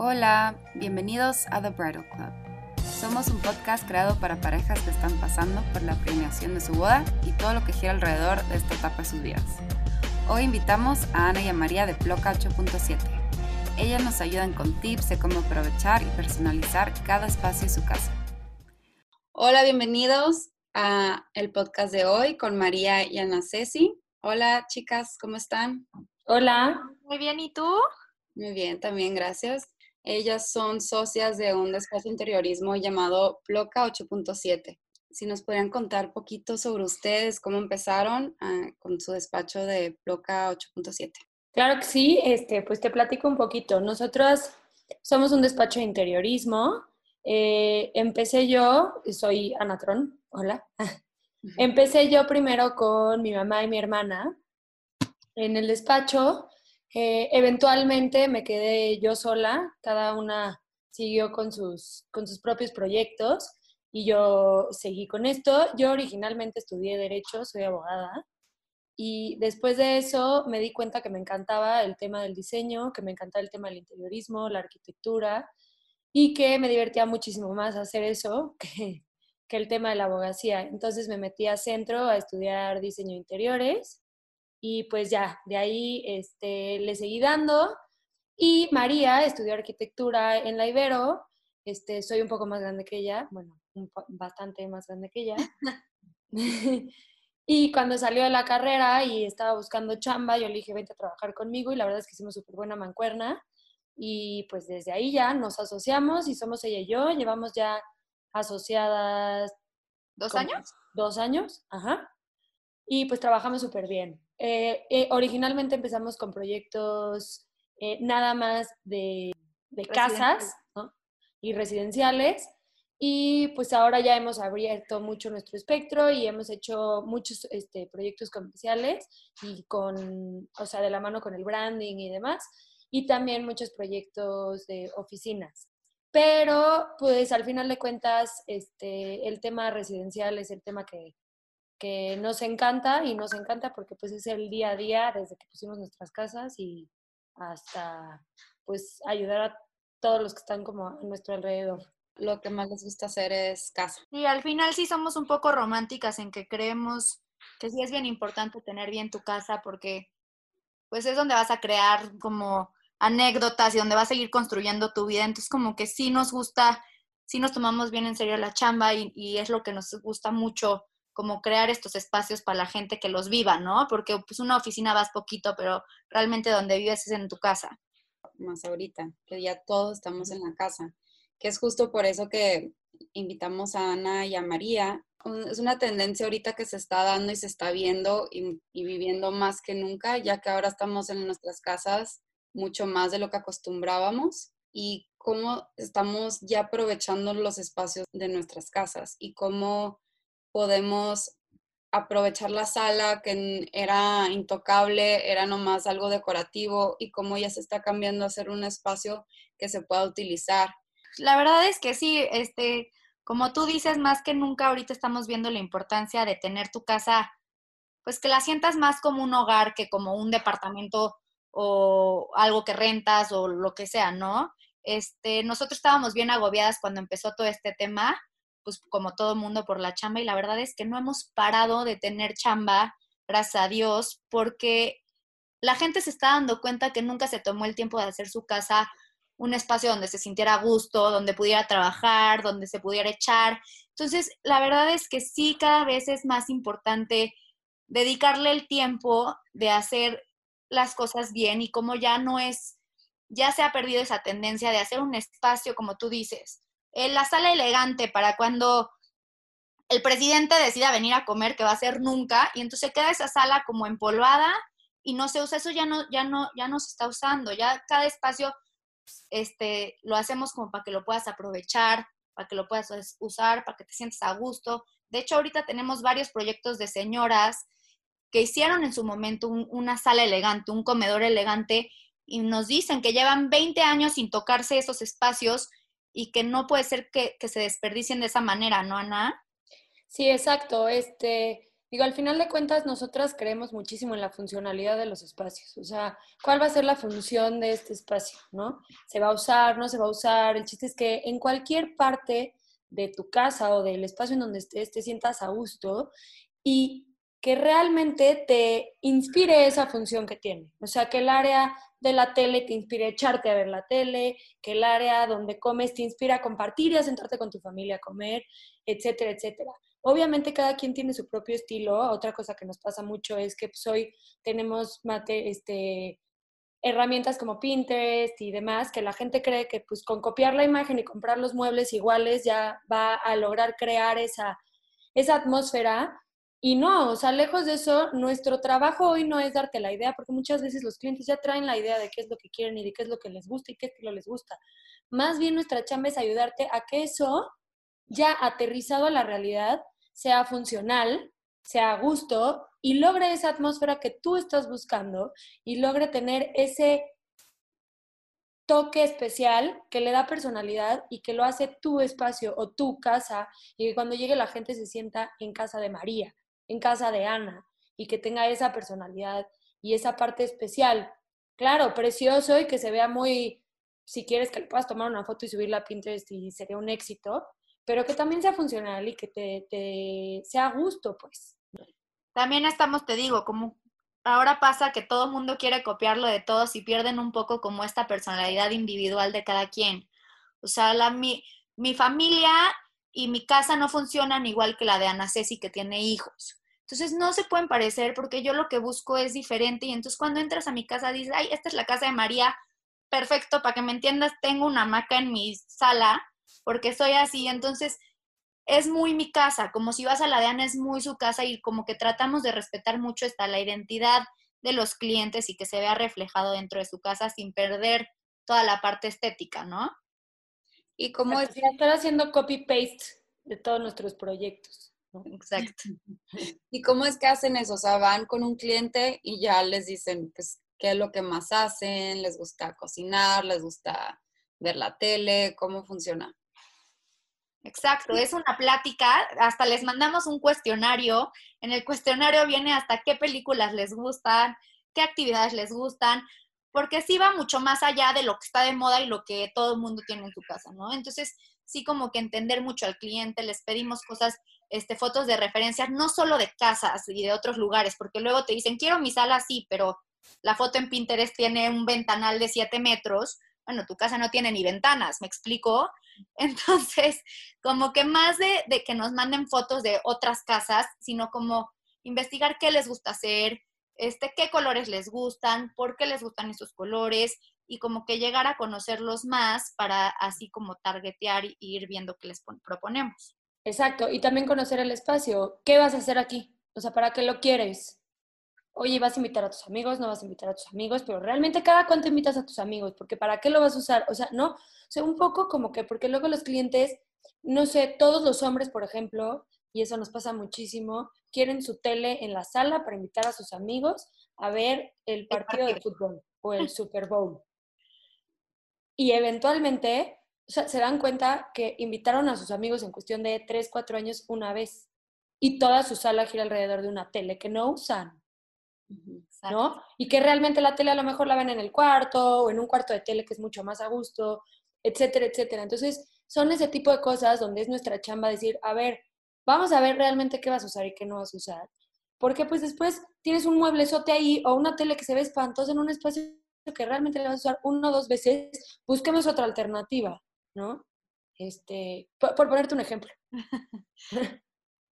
Hola, bienvenidos a The Bridal Club. Somos un podcast creado para parejas que están pasando por la premiación de su boda y todo lo que gira alrededor de esta etapa de sus vidas. Hoy invitamos a Ana y a María de Ploca 8.7. Ellas nos ayudan con tips de cómo aprovechar y personalizar cada espacio de su casa. Hola, bienvenidos a el podcast de hoy con María y Ana Ceci. Hola, chicas, ¿cómo están? Hola. Muy bien, ¿y tú? Muy bien, también gracias. Ellas son socias de un despacho interiorismo llamado Ploca 8.7. Si nos podrían contar poquito sobre ustedes, cómo empezaron ah, con su despacho de Ploca 8.7. Claro que sí, este, pues te platico un poquito. Nosotros somos un despacho de interiorismo. Eh, empecé yo, soy Anatron, hola. Empecé yo primero con mi mamá y mi hermana en el despacho eh, eventualmente me quedé yo sola, cada una siguió con sus, con sus propios proyectos y yo seguí con esto. Yo originalmente estudié Derecho, soy abogada, y después de eso me di cuenta que me encantaba el tema del diseño, que me encantaba el tema del interiorismo, la arquitectura, y que me divertía muchísimo más hacer eso que, que el tema de la abogacía. Entonces me metí a centro a estudiar diseño de interiores y pues ya, de ahí este, le seguí dando. Y María estudió arquitectura en la Ibero. Este, soy un poco más grande que ella, bueno, bastante más grande que ella. y cuando salió de la carrera y estaba buscando chamba, yo le dije, vente a trabajar conmigo y la verdad es que hicimos súper buena mancuerna. Y pues desde ahí ya nos asociamos y somos ella y yo. Llevamos ya asociadas. ¿Dos años? Dos años, ajá. Y pues trabajamos súper bien. Eh, eh, originalmente empezamos con proyectos eh, nada más de, casas y residenciales y pues ahora ya hemos abierto mucho nuestro espectro y hemos hecho muchos este, proyectos comerciales y con, o sea, de la mano con el branding y demás y también muchos proyectos de oficinas. Pero pues al final de cuentas este, el tema residencial es el tema que, que nos encanta y nos encanta porque pues es el día a día desde que pusimos nuestras casas y hasta pues ayudar a todos los que están como a nuestro alrededor. Lo que más les gusta hacer es casa. Y al final sí somos un poco románticas en que creemos que sí es bien importante tener bien tu casa porque pues es donde vas a crear como anécdotas y donde vas a seguir construyendo tu vida. Entonces como que sí nos gusta, sí nos tomamos bien en serio la chamba y, y es lo que nos gusta mucho como crear estos espacios para la gente que los viva, ¿no? Porque pues una oficina vas poquito, pero realmente donde vives es en tu casa. Más ahorita, que ya todos estamos en la casa, que es justo por eso que invitamos a Ana y a María. Es una tendencia ahorita que se está dando y se está viendo y, y viviendo más que nunca, ya que ahora estamos en nuestras casas mucho más de lo que acostumbrábamos y cómo estamos ya aprovechando los espacios de nuestras casas y cómo podemos aprovechar la sala que era intocable, era nomás algo decorativo y cómo ya se está cambiando a ser un espacio que se pueda utilizar. La verdad es que sí, este, como tú dices, más que nunca ahorita estamos viendo la importancia de tener tu casa, pues que la sientas más como un hogar que como un departamento o algo que rentas o lo que sea, ¿no? Este, nosotros estábamos bien agobiadas cuando empezó todo este tema pues como todo mundo por la chamba y la verdad es que no hemos parado de tener chamba, gracias a Dios, porque la gente se está dando cuenta que nunca se tomó el tiempo de hacer su casa un espacio donde se sintiera a gusto, donde pudiera trabajar, donde se pudiera echar. Entonces, la verdad es que sí, cada vez es más importante dedicarle el tiempo de hacer las cosas bien y como ya no es, ya se ha perdido esa tendencia de hacer un espacio, como tú dices, la sala elegante para cuando el presidente decida venir a comer, que va a ser nunca, y entonces queda esa sala como empolvada y no se usa, eso ya no, ya no, ya no se está usando, ya cada espacio este, lo hacemos como para que lo puedas aprovechar, para que lo puedas usar, para que te sientas a gusto. De hecho, ahorita tenemos varios proyectos de señoras que hicieron en su momento una sala elegante, un comedor elegante, y nos dicen que llevan 20 años sin tocarse esos espacios y que no puede ser que, se desperdicien de esa manera, ¿no, Ana? Sí, exacto. Este, Digo, al final de cuentas, nosotras creemos muchísimo en la funcionalidad de los espacios. O sea, ¿cuál va a ser la función de este espacio? ¿No? ¿Se va a usar? ¿No se va a usar? El chiste es que en cualquier parte de tu casa o del espacio en donde estés, te sientas a gusto y que realmente te inspire esa función que tiene. O sea, que el área de la tele te inspire a echarte a ver la tele, que el área donde comes te inspira a compartir y a sentarte con tu familia a comer, etcétera, etcétera. Obviamente cada quien tiene su propio estilo. Otra cosa que nos pasa mucho es que pues, hoy tenemos mate, este, herramientas como Pinterest y demás, que la gente cree que pues con copiar la imagen y comprar los muebles iguales ya va a lograr crear esa, esa atmósfera y no, o sea, lejos de eso, nuestro trabajo hoy no es darte la idea, porque muchas veces los clientes ya traen la idea de qué es lo que quieren y de qué es lo que les gusta y qué estilo les gusta. Más bien nuestra chamba es ayudarte a que eso, ya aterrizado a la realidad, sea funcional, sea a gusto y logre esa atmósfera que tú estás buscando y logre tener ese toque especial que le da personalidad y que lo hace tu espacio o tu casa y que cuando llegue la gente se sienta en casa de María en casa de Ana y que tenga esa personalidad y esa parte especial. Claro, precioso y que se vea muy, si quieres que le puedas tomar una foto y subirla a Pinterest y sería un éxito, pero que también sea funcional y que te, sea a gusto, pues. También estamos, te digo, como ahora pasa que todo el mundo quiere copiarlo de todos y pierden un poco como esta personalidad individual de cada quien. O sea, la, mi, mi familia y mi casa no funcionan igual que la de Ana Ceci que tiene hijos. Entonces no se pueden parecer porque yo lo que busco es diferente y entonces cuando entras a mi casa dices, ay, esta es la casa de María, perfecto, para que me entiendas, tengo una hamaca en mi sala porque soy así, entonces es muy mi casa, como si vas a la de Ana es muy su casa y como que tratamos de respetar mucho esta la identidad de los clientes y que se vea reflejado dentro de su casa sin perder toda la parte estética, ¿no? Y como decía, estar haciendo copy-paste de todos nuestros proyectos. Exacto. ¿Y cómo es que hacen eso? O sea, van con un cliente y ya les dicen, pues, qué es lo que más hacen, les gusta cocinar, les gusta ver la tele, cómo funciona. Exacto, es una plática, hasta les mandamos un cuestionario, en el cuestionario viene hasta qué películas les gustan, qué actividades les gustan, porque sí va mucho más allá de lo que está de moda y lo que todo el mundo tiene en su casa, ¿no? Entonces, sí como que entender mucho al cliente, les pedimos cosas este, fotos de referencias, no solo de casas y de otros lugares, porque luego te dicen, quiero mi sala así, pero la foto en Pinterest tiene un ventanal de 7 metros. Bueno, tu casa no tiene ni ventanas, ¿me explico? Entonces, como que más de, de que nos manden fotos de otras casas, sino como investigar qué les gusta hacer, este, qué colores les gustan, por qué les gustan esos colores y como que llegar a conocerlos más para así como targetear y ir viendo qué les proponemos. Exacto, y también conocer el espacio. ¿Qué vas a hacer aquí? O sea, ¿para qué lo quieres? Oye, vas a invitar a tus amigos, no vas a invitar a tus amigos, pero realmente cada cuánto invitas a tus amigos, porque ¿para qué lo vas a usar? O sea, no, o sea, un poco como que, porque luego los clientes, no sé, todos los hombres, por ejemplo, y eso nos pasa muchísimo, quieren su tele en la sala para invitar a sus amigos a ver el partido de fútbol o el Super Bowl. Y eventualmente o sea, se dan cuenta que invitaron a sus amigos en cuestión de 3, 4 años una vez y toda su sala gira alrededor de una tele que no usan. ¿No? Y que realmente la tele a lo mejor la ven en el cuarto o en un cuarto de tele que es mucho más a gusto, etcétera, etcétera. Entonces, son ese tipo de cosas donde es nuestra chamba decir, a ver, vamos a ver realmente qué vas a usar y qué no vas a usar. Porque pues después tienes un mueblezote ahí o una tele que se ve espantosa en un espacio que realmente le vas a usar uno o dos veces, busquemos otra alternativa. ¿no? Este, por, ponerte un ejemplo.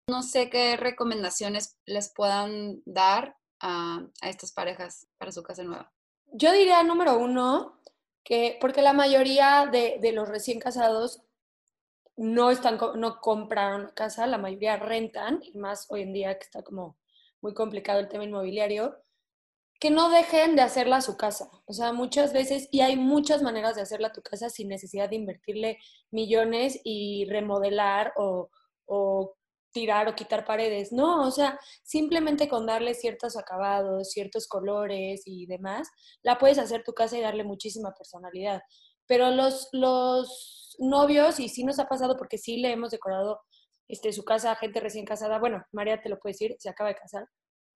no sé qué recomendaciones les puedan dar a, estas parejas para su casa nueva. Yo diría, número uno, que porque la mayoría de, de los recién casados no, están, no compraron casa, la mayoría rentan, y más hoy en día que está como muy complicado el tema inmobiliario, que no dejen de hacerla su casa. O sea, muchas veces, y hay muchas maneras de hacerla tu casa sin necesidad de invertirle millones y remodelar o, tirar o quitar paredes. No, o sea, simplemente con darle ciertos acabados, ciertos colores y demás, la puedes hacer tu casa y darle muchísima personalidad. Pero los, los novios, y sí nos ha pasado porque sí le hemos decorado este, su casa, gente recién casada, bueno, María te lo puede decir, se acaba de casar,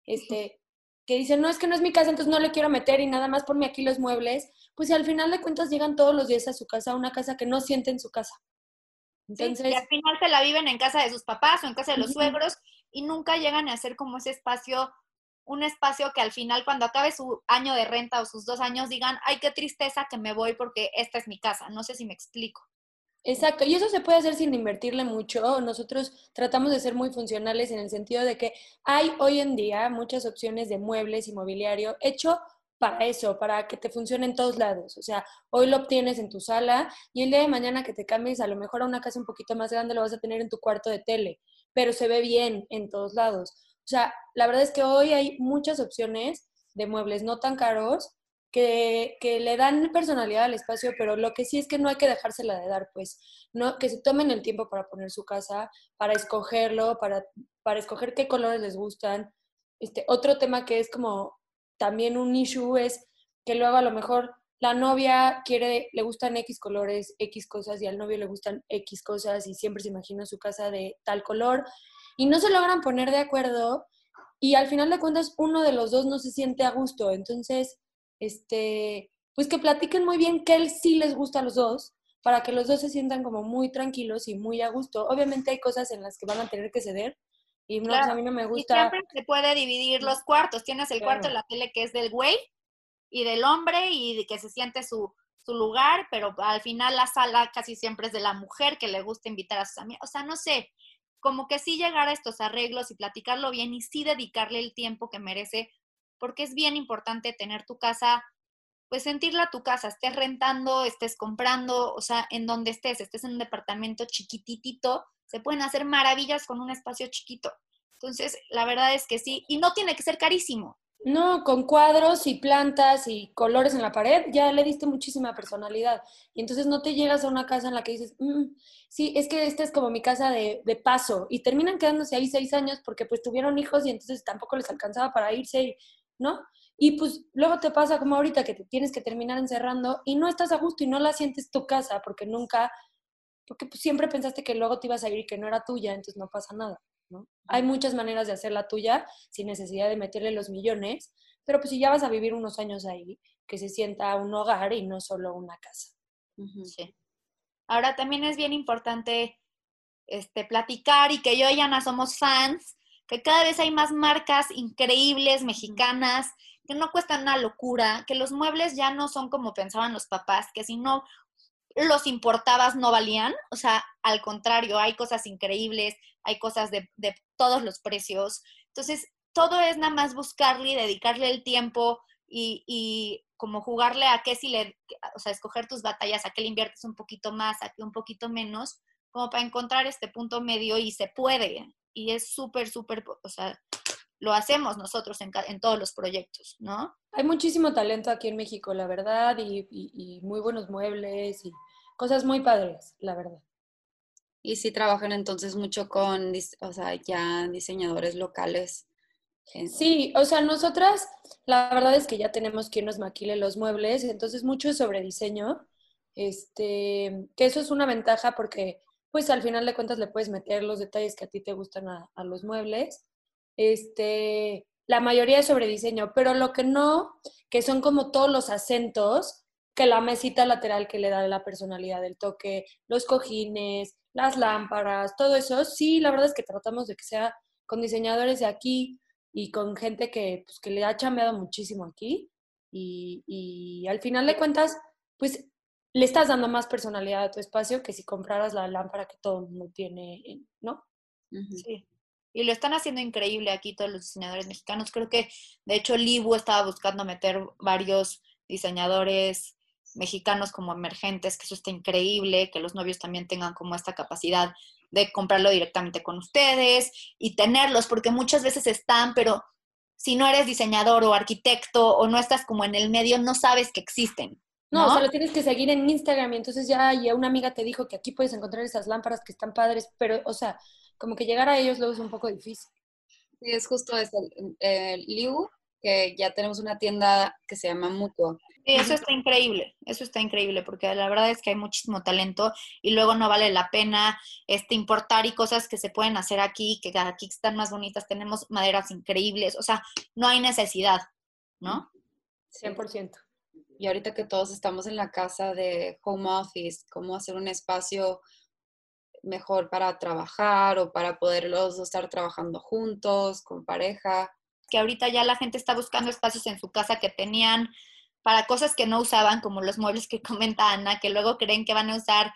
este, que dicen, no, es que no es mi casa, entonces no le quiero meter y nada más ponme aquí los muebles, pues si al final de cuentas llegan todos los días a su casa, una casa que no sienten su casa. Entonces, y al final se la viven en casa de sus papás o en casa de los suegros y nunca llegan a hacer como ese espacio, un espacio que al final cuando acabe su año de renta o sus dos años digan, ay, qué tristeza que me voy porque esta es mi casa. No sé si me explico. Exacto, y eso se puede hacer sin invertirle mucho. Nosotros tratamos de ser muy funcionales en el sentido de que hay hoy en día muchas opciones de muebles y mobiliario hecho para eso, para que te funcione en todos lados. O sea, hoy lo obtienes en tu sala y el día de mañana que te cambies a lo mejor a una casa un poquito más grande lo vas a tener en tu cuarto de tele, pero se ve bien en todos lados. O sea, la verdad es que hoy hay muchas opciones de muebles no tan caros que, le dan personalidad al espacio, pero lo que sí es que no hay que dejársela de dar, pues, no, que se tomen el tiempo para poner su casa, para escogerlo, para, para escoger qué colores les gustan. Este, otro tema que es como también un issue es que luego a lo mejor la novia quiere, le gustan X colores, X cosas, y al novio le gustan X cosas, y siempre se imagina su casa de tal color, y no se logran poner de acuerdo, y al final de cuentas uno de los dos no se siente a gusto. Entonces, este, pues que platiquen muy bien qué sí les gusta a los dos, para que los dos se sientan como muy tranquilos y muy a gusto. Obviamente hay cosas en las que van a tener que ceder y no, pues, a mí no me gusta. Y siempre se puede dividir los cuartos. Tienes el cuarto de la tele que es del güey y del hombre y que se siente su, su lugar, pero al final la sala casi siempre es de la mujer que le gusta invitar a sus amigos. O sea, no sé, como que sí llegar a estos arreglos y platicarlo bien y sí dedicarle el tiempo que merece porque es bien importante tener tu casa, pues sentirla tu casa, estés rentando, estés comprando, o sea, en donde estés, estés en un departamento chiquititito, se pueden hacer maravillas con un espacio chiquito. Entonces, la verdad es que sí, y no tiene que ser carísimo. No, con cuadros y plantas y colores en la pared ya le diste muchísima personalidad. Y entonces no te llegas a una casa en la que dices, mm, sí, es que esta es como mi casa de, paso. Y terminan quedándose ahí seis años porque pues tuvieron hijos y entonces tampoco les alcanzaba para irse. ¿No? Y pues luego te pasa como ahorita que te tienes que terminar encerrando y no estás a gusto y no la sientes tu casa porque nunca, porque pues siempre pensaste que luego te ibas a ir y que no era tuya, entonces no pasa nada, ¿no? Hay muchas maneras de hacerla tuya sin necesidad de meterle los millones, pero pues si ya vas a vivir unos años ahí, que se sienta un hogar y no solo una casa. Sí. Ahora también es bien importante este, platicar y que yo y Ana somos fans que cada vez hay más marcas increíbles mexicanas que no cuestan una locura, que los muebles ya no son como pensaban los papás, que si no los importabas no valían, o sea, al contrario, hay cosas increíbles, hay cosas de, todos los precios. Entonces, todo es nada más buscarle y dedicarle el tiempo y, y, como jugarle a qué si le, o sea, escoger tus batallas, a qué le inviertes un poquito más, a qué un poquito menos, como para encontrar este punto medio y se puede y es súper, súper, o sea, lo hacemos nosotros en, en, todos los proyectos, ¿no? Hay muchísimo talento aquí en México, la verdad, y, y, muy buenos muebles y cosas muy padres, la verdad. Y sí trabajan entonces mucho con, o sea, ya diseñadores locales. Sí, o sea, nosotras, la verdad es que ya tenemos quien nos maquile los muebles, entonces mucho es sobre diseño, este, que eso es una ventaja porque pues al final de cuentas le puedes meter los detalles que a ti te gustan a, los muebles. Este, la mayoría es sobre diseño, pero lo que no, que son como todos los acentos, que la mesita lateral que le da la personalidad del toque, los cojines, las lámparas, todo eso, sí, la verdad es que tratamos de que sea con diseñadores de aquí y con gente que, pues, que le ha chambeado muchísimo aquí. Y, y al final de cuentas, pues le estás dando más personalidad a tu espacio que si compraras la lámpara que todo el mundo tiene, ¿no? Sí. Y lo están haciendo increíble aquí todos los diseñadores mexicanos. Creo que, de hecho, Libu estaba buscando meter varios diseñadores mexicanos como emergentes, que eso está increíble, que los novios también tengan como esta capacidad de comprarlo directamente con ustedes y tenerlos, porque muchas veces están, pero si no eres diseñador o arquitecto o no estás como en el medio, no sabes que existen. No, o sea, lo tienes que seguir en Instagram y entonces ya y una amiga te dijo que aquí puedes encontrar esas lámparas que están padres, pero, o sea, como que llegar a ellos luego es un poco difícil. Sí, es justo eso. Eh, Liu que ya tenemos una tienda que se llama Mutuo. Sí, eso está increíble, eso está increíble, porque la verdad es que hay muchísimo talento y luego no vale la pena este, importar y cosas que se pueden hacer aquí, que aquí están más bonitas, tenemos maderas increíbles, o sea, no hay necesidad, ¿no? 100%. Y ahorita que todos estamos en la casa de home office, cómo hacer un espacio mejor para trabajar o para poderlos estar trabajando juntos, con pareja. Que ahorita ya la gente está buscando espacios en su casa que tenían para cosas que no usaban, como los muebles que comenta Ana, que luego creen que van a usar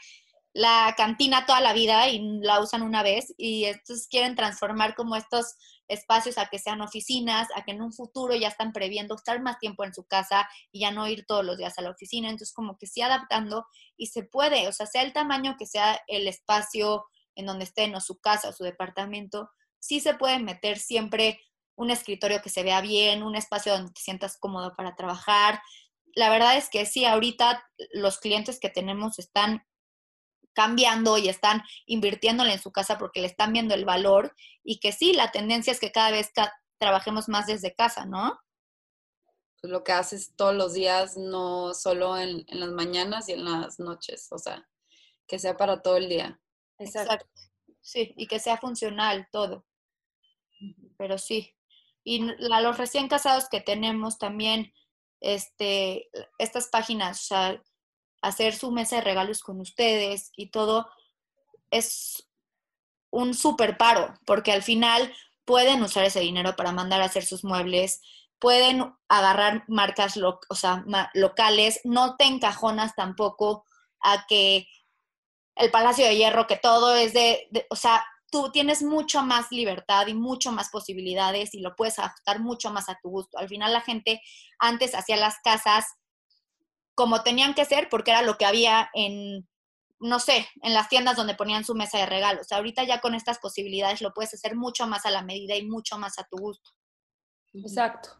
la cantina toda la vida y la usan una vez y estos quieren transformar como estos espacios a que sean oficinas, a que en un futuro ya están previendo estar más tiempo en su casa y ya no ir todos los días a la oficina. Entonces, como que sí adaptando y se puede, o sea, sea el tamaño que sea el espacio en donde estén o su casa o su departamento, sí se puede meter siempre un escritorio que se vea bien, un espacio donde te sientas cómodo para trabajar. La verdad es que sí, ahorita los clientes que tenemos están cambiando y están invirtiéndole en su casa porque le están viendo el valor y que sí, la tendencia es que cada vez trabajemos más desde casa, ¿no? Pues lo que haces todos los días, no solo en, las mañanas y en las noches, o sea, que sea para todo el día. Exacto. Sí, y que sea funcional todo. Pero sí. Y a los recién casados que tenemos también, este, estas páginas, o sea, hacer su mesa de regalos con ustedes y todo, es un súper paro, porque al final pueden usar ese dinero para mandar a hacer sus muebles, pueden agarrar marcas o sea, locales, no te encajonas tampoco a que el Palacio de Hierro, que todo es de, de, o sea, tú tienes mucho más libertad y mucho más posibilidades y lo puedes ajustar mucho más a tu gusto. Al final la gente antes hacía las casas como tenían que ser porque era lo que había en, no sé, en las tiendas donde ponían su mesa de regalos. Ahorita ya con estas posibilidades lo puedes hacer mucho más a la medida y mucho más a tu gusto. Exacto.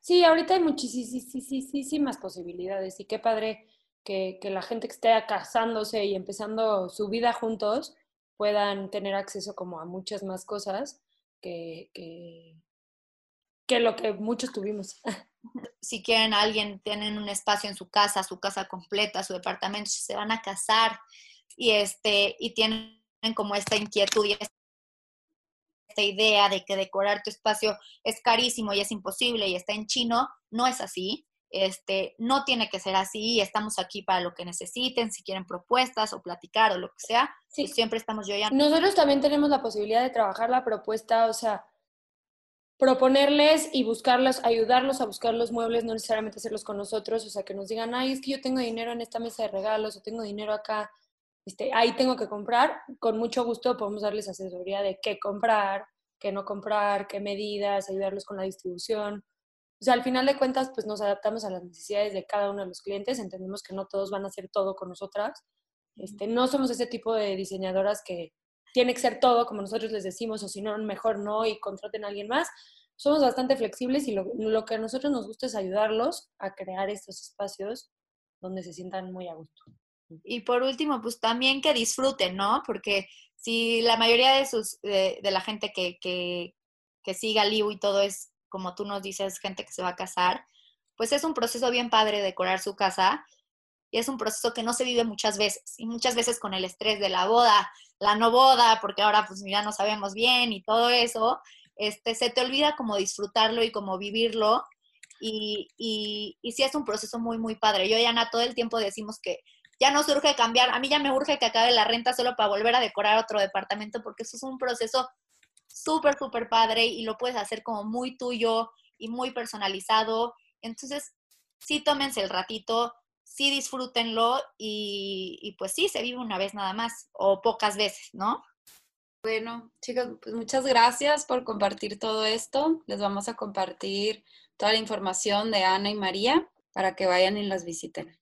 Sí, ahorita hay muchísimas posibilidades y qué padre que, la gente que esté casándose y empezando su vida juntos puedan tener acceso como a muchas más cosas que, que, que lo que muchos tuvimos. si quieren alguien, tienen un espacio en su casa, su casa completa, su departamento, si se van a casar y, este, y tienen como esta inquietud y esta idea de que decorar tu espacio es carísimo y es imposible y está en chino, no es así. Este, no tiene que ser así, estamos aquí para lo que necesiten, si quieren propuestas o platicar o lo que sea, pues siempre estamos yo ya. Nosotros también tenemos la posibilidad de trabajar la propuesta, o sea, proponerles y buscarlos, ayudarlos a buscar los muebles, no necesariamente hacerlos con nosotros, o sea, que nos digan, ay, es que yo tengo dinero en esta mesa de regalos o tengo dinero acá, este, ahí tengo que comprar, con mucho gusto podemos darles asesoría de qué comprar, qué no comprar, qué medidas, ayudarlos con la distribución. O sea, al final de cuentas, pues nos adaptamos a las necesidades de cada uno de los clientes, entendemos que no todos van a hacer todo con nosotras. Este, no somos ese tipo de diseñadoras que tiene que ser todo como nosotros les decimos, o si no, mejor no y contraten a alguien más. Somos bastante flexibles y lo, que a nosotros nos gusta es ayudarlos a crear estos espacios donde se sientan muy a gusto. Y por último, pues también que disfruten, ¿no? Porque si la mayoría de, sus, de, la gente que, que, que siga Liu y todo es, como tú nos dices, gente que se va a casar, pues es un proceso bien padre decorar su casa y es un proceso que no se vive muchas veces y muchas veces con el estrés de la boda, la no boda, porque ahora pues ya no sabemos bien y todo eso, este, se te olvida como disfrutarlo y como vivirlo y, y, y sí es un proceso muy, muy padre. Yo y Ana todo el tiempo decimos que ya nos urge cambiar, a mí ya me urge que acabe la renta solo para volver a decorar otro departamento porque eso es un proceso súper, súper padre y lo puedes hacer como muy tuyo y muy personalizado. Entonces, sí tómense el ratito, sí disfrútenlo y, pues sí, se vive una vez nada más o pocas veces, ¿no? Bueno, chicos, pues muchas gracias por compartir todo esto. Les vamos a compartir toda la información de Ana y María para que vayan y las visiten.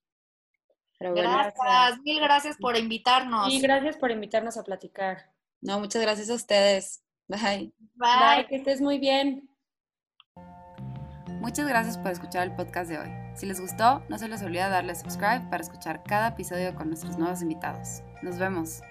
gracias. mil gracias por invitarnos. Y gracias por invitarnos a platicar. No, muchas gracias a ustedes. Bye. Bye, que estés muy bien. Muchas gracias por escuchar el podcast de hoy. Si les gustó, no se les olvide darle subscribe para escuchar cada episodio con nuestros nuevos invitados. Nos vemos.